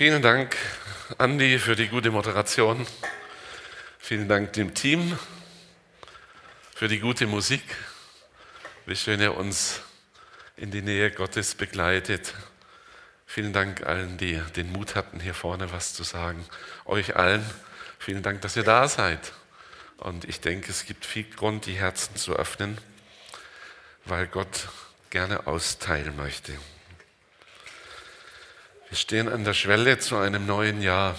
Vielen Dank, Andi, für die gute Moderation. Vielen Dank dem Team für die gute Musik. Wie schön ihr uns in die Nähe Gottes begleitet. Vielen Dank allen, die den Mut hatten, hier vorne was zu sagen. Euch allen, vielen Dank, dass ihr da seid. Und ich denke, es gibt viel Grund, die Herzen zu öffnen, weil Gott gerne austeilen möchte. Wir stehen an der Schwelle zu einem neuen Jahr.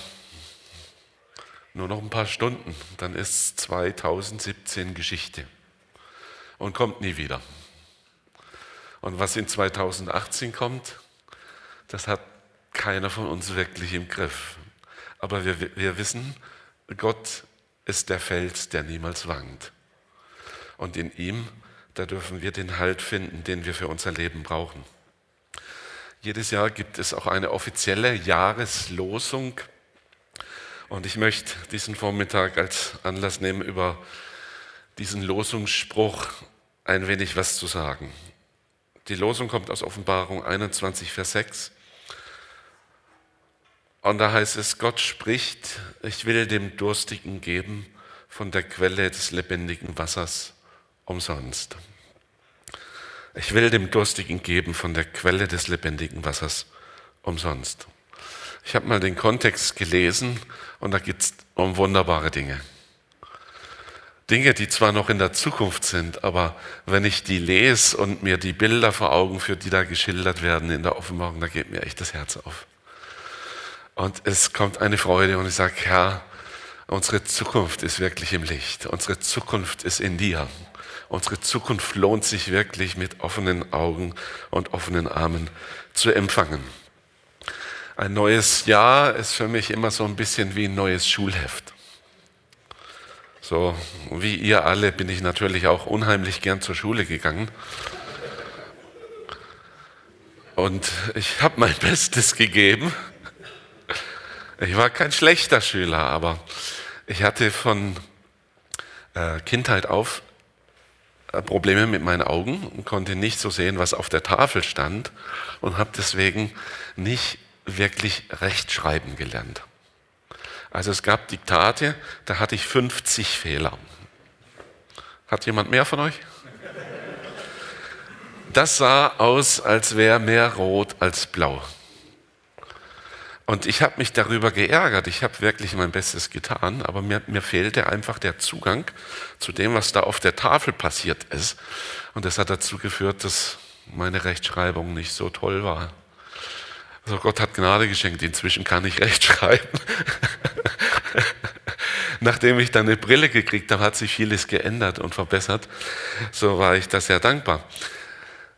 Nur noch ein paar Stunden, dann ist 2017 Geschichte und kommt nie wieder. Und was in 2018 kommt, das hat keiner von uns wirklich im Griff. Aber wir, wir wissen, Gott ist der Fels, der niemals wankt. Und in ihm, da dürfen wir den Halt finden, den wir für unser Leben brauchen. Jedes Jahr gibt es auch eine offizielle Jahreslosung. Und ich möchte diesen Vormittag als Anlass nehmen, über diesen Losungsspruch ein wenig was zu sagen. Die Losung kommt aus Offenbarung 21, Vers 6. Und da heißt es, Gott spricht, ich will dem Durstigen geben von der Quelle des lebendigen Wassers umsonst. Ich will dem Durstigen geben von der Quelle des lebendigen Wassers umsonst. Ich habe mal den Kontext gelesen und da geht es um wunderbare Dinge. Dinge, die zwar noch in der Zukunft sind, aber wenn ich die lese und mir die Bilder vor Augen führe, die da geschildert werden in der Offenbarung, da geht mir echt das Herz auf. Und es kommt eine Freude und ich sage, Herr, unsere Zukunft ist wirklich im Licht. Unsere Zukunft ist in dir. Unsere Zukunft lohnt sich wirklich mit offenen Augen und offenen Armen zu empfangen. Ein neues Jahr ist für mich immer so ein bisschen wie ein neues Schulheft. So wie ihr alle bin ich natürlich auch unheimlich gern zur Schule gegangen. Und ich habe mein Bestes gegeben. Ich war kein schlechter Schüler, aber ich hatte von äh, Kindheit auf äh, Probleme mit meinen Augen und konnte nicht so sehen, was auf der Tafel stand und habe deswegen nicht wirklich Rechtschreiben gelernt. Also es gab Diktate, da hatte ich 50 Fehler. Hat jemand mehr von euch? Das sah aus, als wäre mehr rot als blau. Und ich habe mich darüber geärgert. Ich habe wirklich mein Bestes getan, aber mir, mir, fehlte einfach der Zugang zu dem, was da auf der Tafel passiert ist. Und das hat dazu geführt, dass meine Rechtschreibung nicht so toll war. Also Gott hat Gnade geschenkt. Inzwischen kann ich rechtschreiben. Nachdem ich dann eine Brille gekriegt habe, hat sich vieles geändert und verbessert. So war ich das sehr dankbar.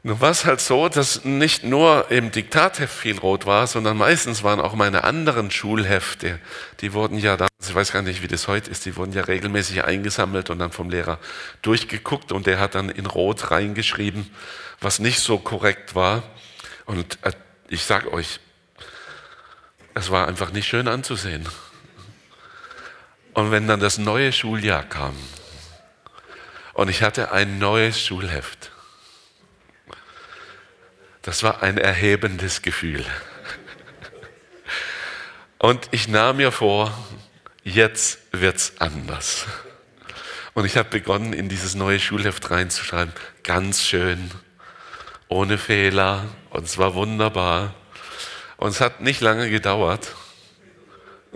Nun war es halt so, dass nicht nur im Diktatheft viel rot war, sondern meistens waren auch meine anderen Schulhefte, die wurden ja damals, ich weiß gar nicht, wie das heute ist, die wurden ja regelmäßig eingesammelt und dann vom Lehrer durchgeguckt und der hat dann in rot reingeschrieben, was nicht so korrekt war. Und äh, ich sag euch, es war einfach nicht schön anzusehen. Und wenn dann das neue Schuljahr kam und ich hatte ein neues Schulheft, das war ein erhebendes Gefühl. Und ich nahm mir vor, jetzt wird's anders. Und ich habe begonnen, in dieses neue Schulheft reinzuschreiben, ganz schön, ohne Fehler, und es war wunderbar. Und es hat nicht lange gedauert.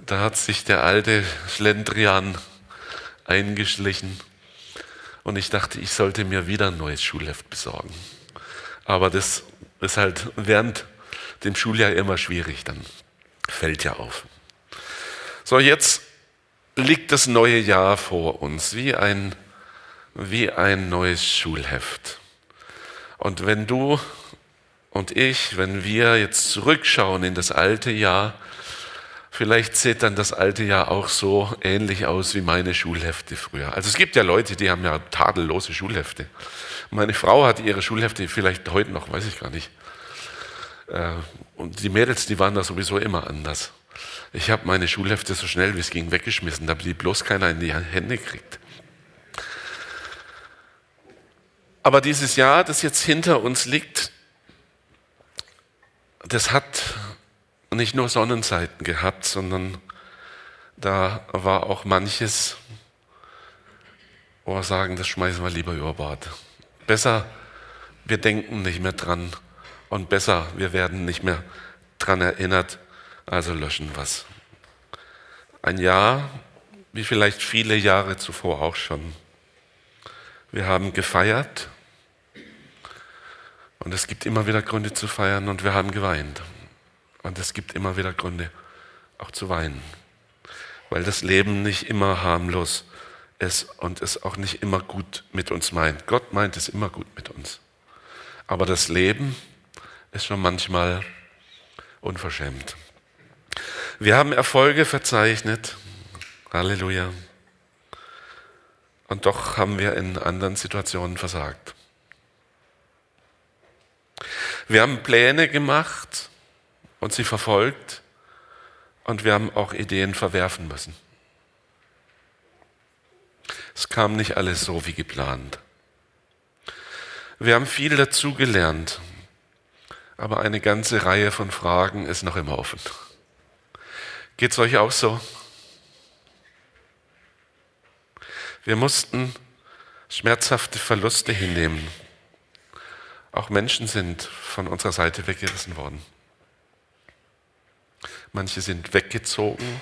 Da hat sich der alte Schlendrian eingeschlichen. Und ich dachte, ich sollte mir wieder ein neues Schulheft besorgen. Aber das ist halt während dem Schuljahr immer schwierig, dann fällt ja auf. So, jetzt liegt das neue Jahr vor uns, wie ein, wie ein neues Schulheft. Und wenn du und ich, wenn wir jetzt zurückschauen in das alte Jahr, vielleicht sieht dann das alte Jahr auch so ähnlich aus wie meine Schulhefte früher. Also es gibt ja Leute, die haben ja tadellose Schulhefte. Meine Frau hat ihre Schulhefte vielleicht heute noch, weiß ich gar nicht. Äh, und die Mädels, die waren da sowieso immer anders. Ich habe meine Schulhefte so schnell wie es ging weggeschmissen, damit die bloß keiner in die Hände kriegt. Aber dieses Jahr, das jetzt hinter uns liegt, das hat nicht nur Sonnenseiten gehabt, sondern da war auch manches, wo wir sagen, das schmeißen wir lieber über Bord. Besser, wir denken nicht mehr dran und besser, wir werden nicht mehr dran erinnert, also löschen was. Ein Jahr, wie vielleicht viele Jahre zuvor auch schon. Wir haben gefeiert und es gibt immer wieder Gründe zu feiern und wir haben geweint. Und es gibt immer wieder Gründe auch zu weinen, weil das Leben nicht immer harmlos ist und es auch nicht immer gut mit uns meint. Gott meint es immer gut mit uns. Aber das Leben ist schon manchmal unverschämt. Wir haben Erfolge verzeichnet. Halleluja. Und doch haben wir in anderen Situationen versagt. Wir haben Pläne gemacht und sie verfolgt und wir haben auch Ideen verwerfen müssen. Es kam nicht alles so wie geplant. Wir haben viel dazugelernt, aber eine ganze Reihe von Fragen ist noch immer offen. Geht es euch auch so? Wir mussten schmerzhafte Verluste hinnehmen. Auch Menschen sind von unserer Seite weggerissen worden. Manche sind weggezogen,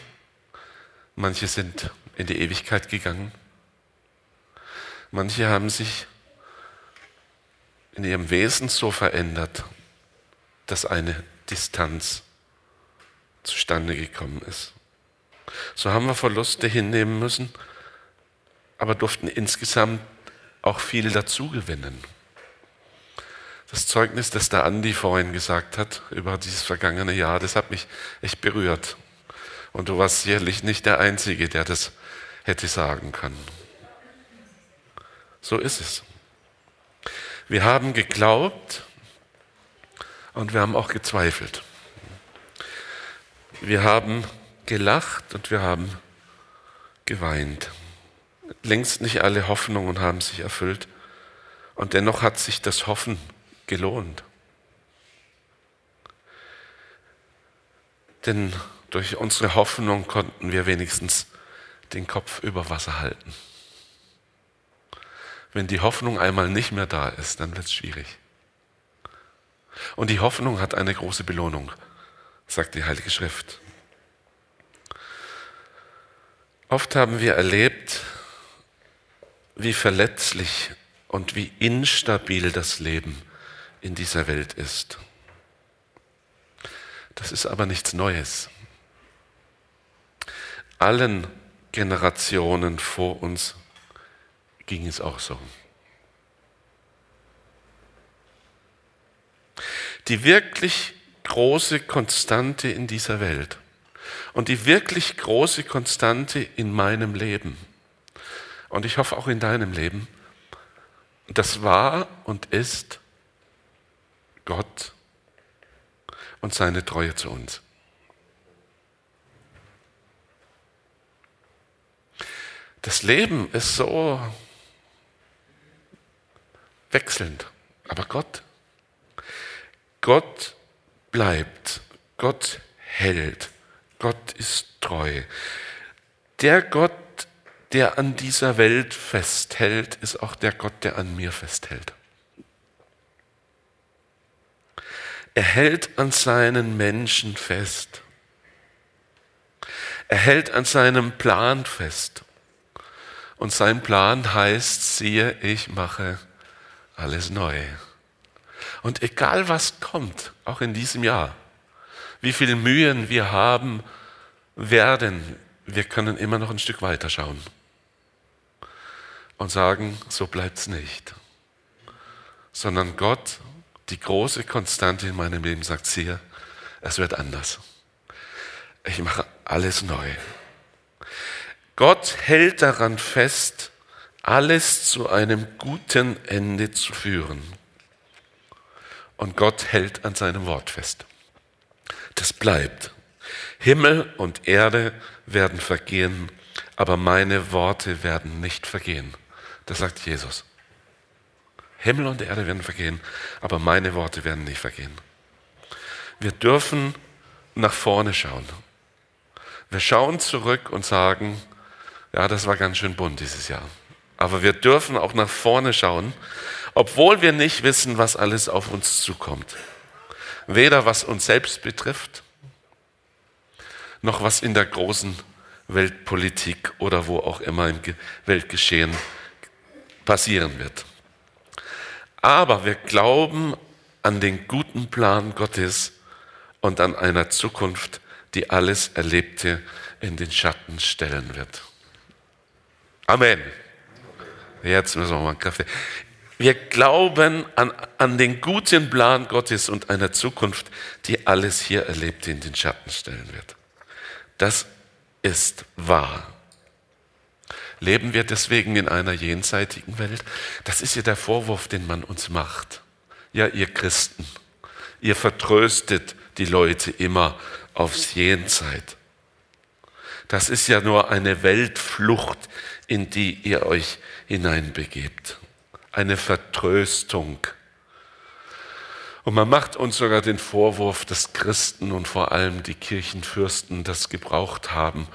manche sind in die Ewigkeit gegangen. Manche haben sich in ihrem Wesen so verändert, dass eine Distanz zustande gekommen ist. So haben wir Verluste hinnehmen müssen, aber durften insgesamt auch viel dazugewinnen. Das Zeugnis, das der Andi vorhin gesagt hat über dieses vergangene Jahr, das hat mich echt berührt. Und du warst sicherlich nicht der Einzige, der das hätte sagen können. So ist es. Wir haben geglaubt und wir haben auch gezweifelt. Wir haben gelacht und wir haben geweint. Längst nicht alle Hoffnungen haben sich erfüllt und dennoch hat sich das Hoffen gelohnt. Denn durch unsere Hoffnung konnten wir wenigstens den Kopf über Wasser halten. Wenn die Hoffnung einmal nicht mehr da ist, dann wird es schwierig. Und die Hoffnung hat eine große Belohnung sagt die Heilige Schrift. Oft haben wir erlebt, wie verletzlich und wie instabil das Leben in dieser Welt ist. Das ist aber nichts Neues. Allen Generationen vor uns ging es auch so. Die wirklich große Konstante in dieser Welt und die wirklich große Konstante in meinem Leben und ich hoffe auch in deinem Leben, das war und ist Gott und seine Treue zu uns. Das Leben ist so wechselnd, aber Gott, Gott bleibt. Gott hält. Gott ist treu. Der Gott, der an dieser Welt festhält, ist auch der Gott, der an mir festhält. Er hält an seinen Menschen fest. Er hält an seinem Plan fest. Und sein Plan heißt, siehe, ich mache alles neu. Und egal was kommt, auch in diesem Jahr, wie viel Mühen wir haben werden, wir können immer noch ein Stück weiter schauen und sagen, so bleibt es nicht. Sondern Gott, die große Konstante in meinem Leben, sagt, siehe, es wird anders. Ich mache alles neu. Gott hält daran fest, alles zu einem guten Ende zu führen und Gott hält an seinem Wort fest. Das bleibt. Himmel und Erde werden vergehen, aber meine Worte werden nicht vergehen. Das sagt Jesus. Himmel und Erde werden vergehen, aber meine Worte werden nicht vergehen. Wir dürfen nach vorne schauen. Wir schauen zurück und sagen, ja, das war ganz schön bunt dieses Jahr. Aber wir dürfen auch nach vorne schauen, obwohl wir nicht wissen, was alles auf uns zukommt. Weder was uns selbst betrifft, noch was in der großen Weltpolitik oder wo auch immer im Weltgeschehen passieren wird. Aber wir glauben an den guten Plan Gottes und an einer Zukunft, die alles Erlebte in den Schatten stellen wird. Amen. Jetzt müssen wir mal einen Kaffee. Wir glauben an, an den guten Plan Gottes und einer Zukunft, die alles hier Erlebte in den Schatten stellen wird. Das ist wahr. Leben wir deswegen in einer jenseitigen Welt? Das ist ja der Vorwurf, den man uns macht. Ja, ihr Christen, ihr vertröstet die Leute immer aufs Jenseit. Das ist ja nur eine Weltflucht, in die ihr euch hineinbegebt. Eine Vertröstung. Und man macht uns sogar den Vorwurf, dass Christen und vor allem die Kirchenfürsten das gebraucht haben,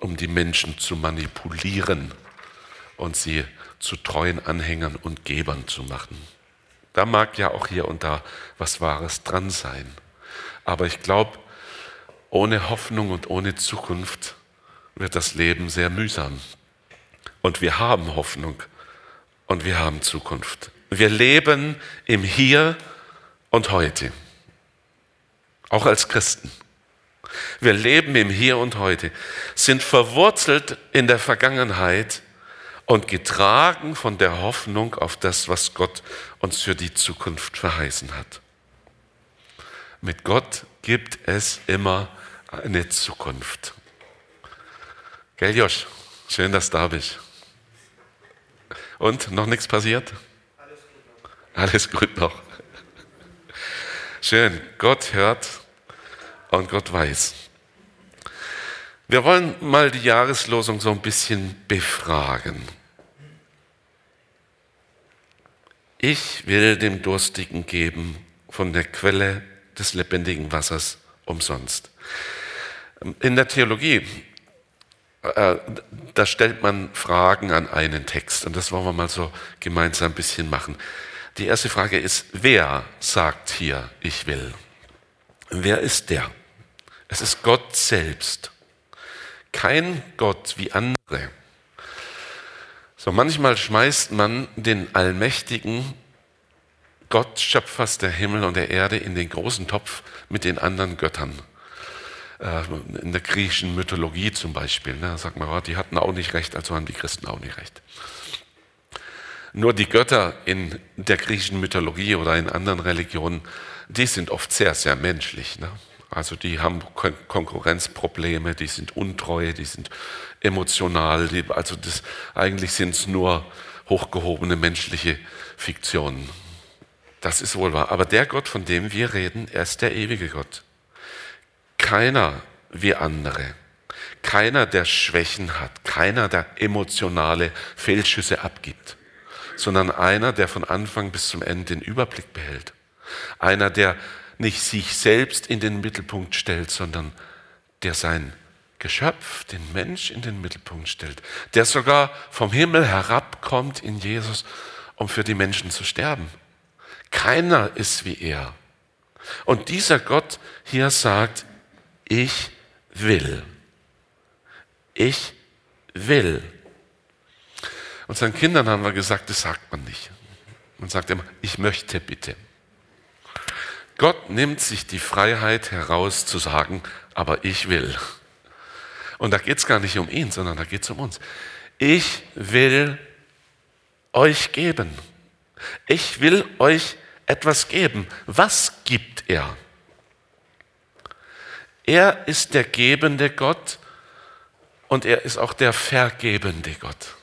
um die Menschen zu manipulieren und sie zu treuen Anhängern und Gebern zu machen. Da mag ja auch hier und da was Wahres dran sein. Aber ich glaube, ohne Hoffnung und ohne Zukunft wird das Leben sehr mühsam. Und wir haben Hoffnung und wir haben Zukunft. Wir leben im Hier und Heute. Auch als Christen. Wir leben im Hier und Heute, sind verwurzelt in der Vergangenheit und getragen von der Hoffnung auf das, was Gott uns für die Zukunft verheißen hat. Mit Gott gibt es immer eine Zukunft. Gell, Josch? Schön, dass du da bist. Und noch nichts passiert? Alles gut noch. Alles gut noch. Schön, Gott hört und Gott weiß. Wir wollen mal die Jahreslosung so ein bisschen befragen. Ich will dem Durstigen geben von der Quelle des lebendigen Wassers umsonst. In der Theologie, äh, da stellt man Fragen an einen Text und das wollen wir mal so gemeinsam ein bisschen machen. Die erste Frage ist, wer sagt hier, ich will? Wer ist der? Es ist Gott selbst. Kein Gott wie andere. So manchmal schmeißt man den allmächtigen Gott, Schöpfers der Himmel und der Erde, in den großen Topf mit den anderen Göttern. Äh, in der griechischen Mythologie zum Beispiel. Da sagt man, oh, die hatten auch nicht recht, also haben die Christen auch nicht recht. Nur die Götter in der griechischen Mythologie oder in anderen Religionen, die sind oft sehr, sehr menschlich. Ne? Also die haben Kon Konkurrenzprobleme, die sind untreu, die sind emotional. Die, also das, eigentlich sind es nur hochgehobene menschliche Fiktionen. Das ist wohl wahr. Aber der Gott, von dem wir reden, er ist der ewige Gott. Keiner wie andere. Keiner, der Schwächen hat. Keiner, der emotionale Fehlschüsse abgibt sondern einer, der von Anfang bis zum Ende den Überblick behält. Einer, der nicht sich selbst in den Mittelpunkt stellt, sondern der sein Geschöpf, den Mensch in den Mittelpunkt stellt, der sogar vom Himmel herabkommt in Jesus, um für die Menschen zu sterben. Keiner ist wie er. Und dieser Gott hier sagt, ich will. Ich will. Unseren Kindern haben wir gesagt, das sagt man nicht. Man sagt immer, ich möchte bitte. Gott nimmt sich die Freiheit heraus zu sagen, aber ich will. Und da geht es gar nicht um ihn, sondern da geht es um uns. Ich will euch geben. Ich will euch etwas geben. Was gibt er? Er ist der gebende Gott und er ist auch der vergebende Gott.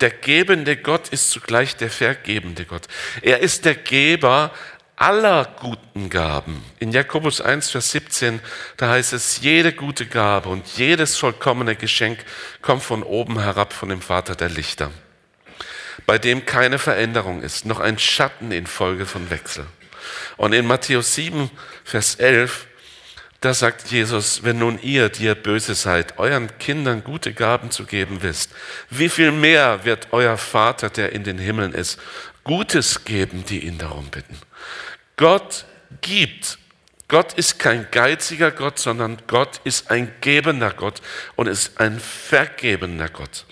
Der gebende Gott ist zugleich der vergebende Gott. Er ist der Geber aller guten Gaben. In Jakobus 1, Vers 17, da heißt es, jede gute Gabe und jedes vollkommene Geschenk kommt von oben herab von dem Vater der Lichter, bei dem keine Veränderung ist, noch ein Schatten infolge von Wechsel. Und in Matthäus 7, Vers 11, Da sagt Jesus, wenn nun ihr, die ihr böse seid, euren Kindern gute Gaben zu geben wisst, wie viel mehr wird euer Vater, der in den Himmeln ist, Gutes geben, die ihn darum bitten. Gott gibt. Gott ist kein geiziger Gott, sondern Gott ist ein gebender Gott und ist ein vergebender Gott.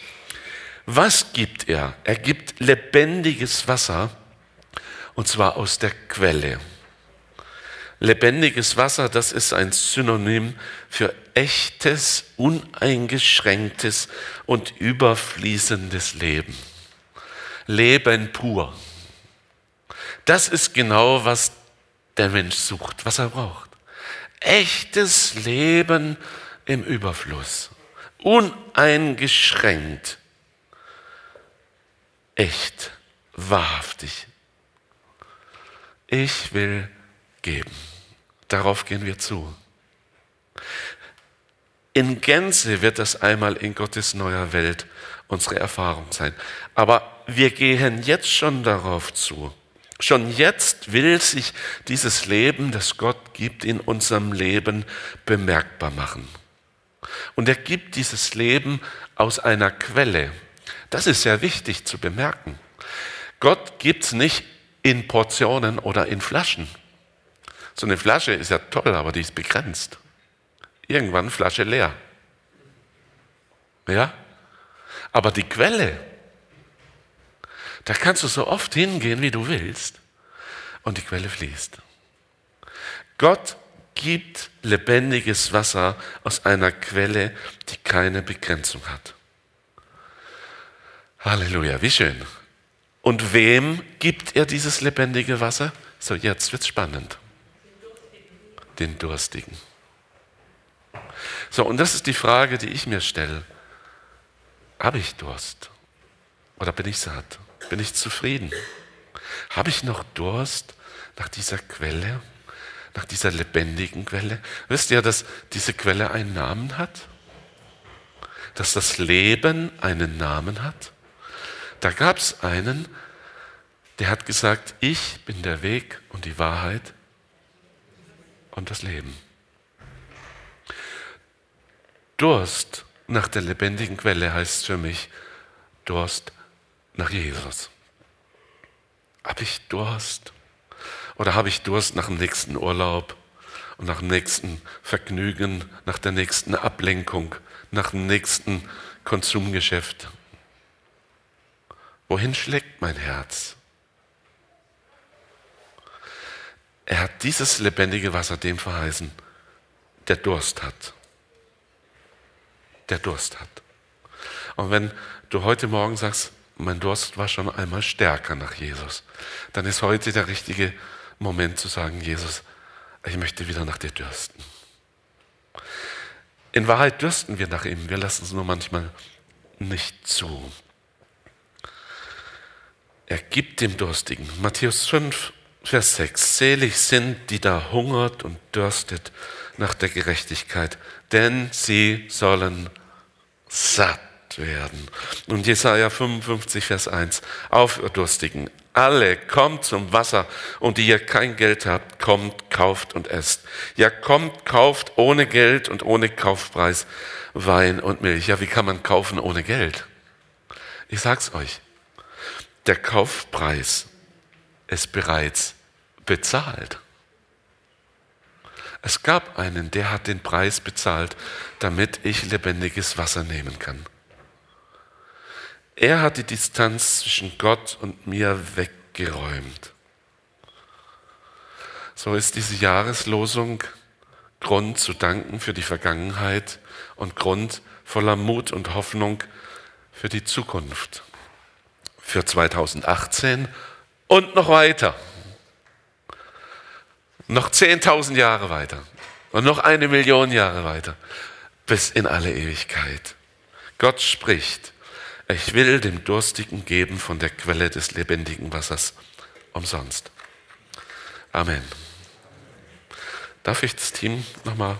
Was gibt er? Er gibt lebendiges Wasser und zwar aus der Quelle. Lebendiges Wasser, das ist ein Synonym für echtes, uneingeschränktes und überfließendes Leben. Leben pur. Das ist genau, was der Mensch sucht, was er braucht. Echtes Leben im Überfluss. Uneingeschränkt. Echt. Wahrhaftig. Ich will geben. Darauf gehen wir zu. In Gänze wird das einmal in Gottes neuer Welt unsere Erfahrung sein. Aber wir gehen jetzt schon darauf zu. Schon jetzt will sich dieses Leben, das Gott gibt, in unserem Leben bemerkbar machen. Und er gibt dieses Leben aus einer Quelle. Das ist sehr wichtig zu bemerken. Gott gibt es nicht in Portionen oder in Flaschen. So eine Flasche ist ja toll, aber die ist begrenzt. Irgendwann Flasche leer. Ja? Aber die Quelle, da kannst du so oft hingehen, wie du willst, und die Quelle fließt. Gott gibt lebendiges Wasser aus einer Quelle, die keine Begrenzung hat. Halleluja, wie schön. Und wem gibt er dieses lebendige Wasser? So, jetzt wird's spannend den Durstigen. So, und das ist die Frage, die ich mir stelle. Habe ich Durst? Oder bin ich satt? Bin ich zufrieden? Habe ich noch Durst nach dieser Quelle? Nach dieser lebendigen Quelle? Wisst ihr, dass diese Quelle einen Namen hat? Dass das Leben einen Namen hat? Da gab es einen, der hat gesagt, ich bin der Weg und die Wahrheit und das Leben. Durst nach der lebendigen Quelle heißt für mich Durst nach Jesus. Habe ich Durst? Oder habe ich Durst nach dem nächsten Urlaub und nach dem nächsten Vergnügen, nach der nächsten Ablenkung, nach dem nächsten Konsumgeschäft? Wohin schlägt mein Herz? Er hat dieses lebendige Wasser dem verheißen, der Durst hat. Der Durst hat. Und wenn du heute Morgen sagst, mein Durst war schon einmal stärker nach Jesus, dann ist heute der richtige Moment zu sagen, Jesus, ich möchte wieder nach dir dürsten. In Wahrheit dürsten wir nach ihm, wir lassen es nur manchmal nicht zu. Er gibt dem Durstigen. Matthäus 5, Vers 6. Selig sind, die da hungert und dürstet nach der Gerechtigkeit, denn sie sollen satt werden. Und Jesaja 55, Vers 1. Auf, ihr Durstigen, alle, kommt zum Wasser und die ihr kein Geld habt, kommt, kauft und esst. Ja, kommt, kauft ohne Geld und ohne Kaufpreis Wein und Milch. Ja, wie kann man kaufen ohne Geld? Ich sag's euch. Der Kaufpreis ist bereits bezahlt. Es gab einen, der hat den Preis bezahlt, damit ich lebendiges Wasser nehmen kann. Er hat die Distanz zwischen Gott und mir weggeräumt. So ist diese Jahreslosung Grund zu danken für die Vergangenheit und Grund voller Mut und Hoffnung für die Zukunft für 2018 und noch weiter. Noch 10.000 Jahre weiter und noch eine Million Jahre weiter bis in alle Ewigkeit. Gott spricht, ich will dem Durstigen geben von der Quelle des lebendigen Wassers umsonst. Amen. Darf ich das Team nochmal